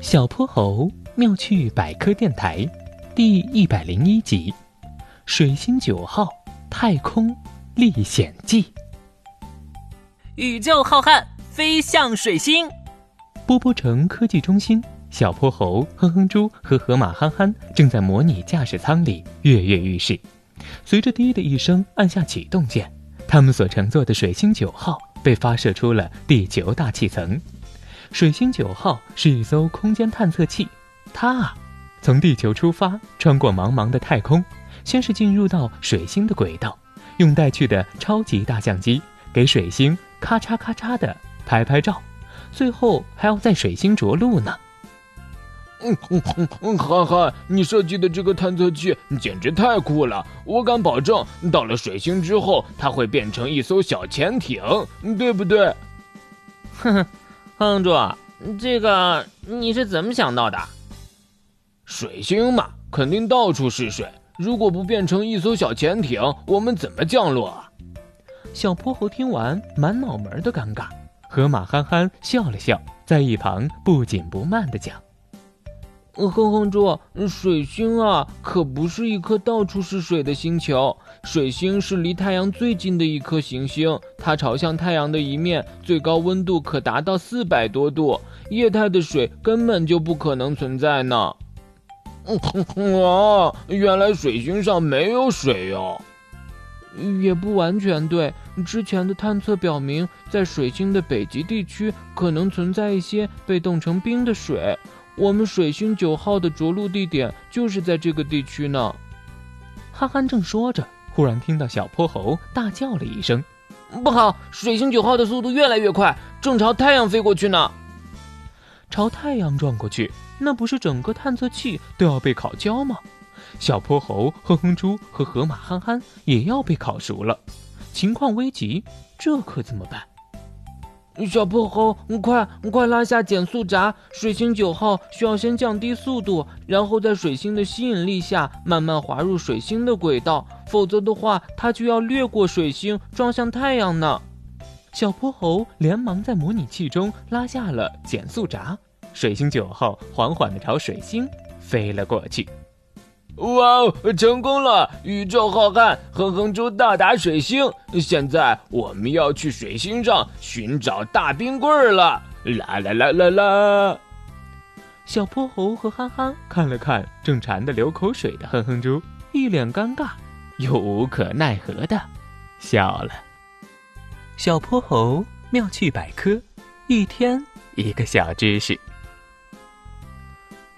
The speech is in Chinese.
小泼猴妙趣百科电台，第一百零一集：水星九号太空历险记。宇宙浩瀚，飞向水星。波波城科技中心，小泼猴、哼哼猪和河马憨憨正在模拟驾驶舱里跃跃欲试。随着“滴”的一声按下启动键，他们所乘坐的水星九号被发射出了地球大气层。水星九号是一艘空间探测器，它啊，从地球出发，穿过茫茫的太空，先是进入到水星的轨道，用带去的超级大相机给水星咔嚓咔嚓的拍拍照，最后还要在水星着陆呢。嗯嗯嗯，憨憨，你设计的这个探测器简直太酷了！我敢保证，到了水星之后，它会变成一艘小潜艇，对不对？哼哼。哼住，这个你是怎么想到的？水星嘛，肯定到处是水。如果不变成一艘小潜艇，我们怎么降落？小泼猴听完，满脑门的尴尬。河马憨憨笑了笑，在一旁不紧不慢的讲。哼哼猪，水星啊，可不是一颗到处是水的星球。水星是离太阳最近的一颗行星，它朝向太阳的一面，最高温度可达到四百多度，液态的水根本就不可能存在呢。啊，原来水星上没有水哟。也不完全对，之前的探测表明，在水星的北极地区可能存在一些被冻成冰的水。我们水星九号的着陆地点就是在这个地区呢。憨憨正说着，忽然听到小泼猴大叫了一声：“不好！水星九号的速度越来越快，正朝太阳飞过去呢！朝太阳撞过去，那不是整个探测器都要被烤焦吗？小泼猴、哼哼猪和河马憨憨也要被烤熟了，情况危急，这可怎么办？”小泼猴，快快拉下减速闸！水星九号需要先降低速度，然后在水星的吸引力下慢慢滑入水星的轨道，否则的话，它就要掠过水星，撞向太阳呢。小泼猴连忙在模拟器中拉下了减速闸，水星九号缓缓地朝水星飞了过去。哇哦，成功了！宇宙浩瀚，哼哼猪到达水星。现在我们要去水星上寻找大冰棍儿了！啦啦啦啦啦！小泼猴和憨憨看了看正馋得流口水的哼哼猪，一脸尴尬，又无可奈何的笑了。小泼猴妙趣百科，一天一个小知识。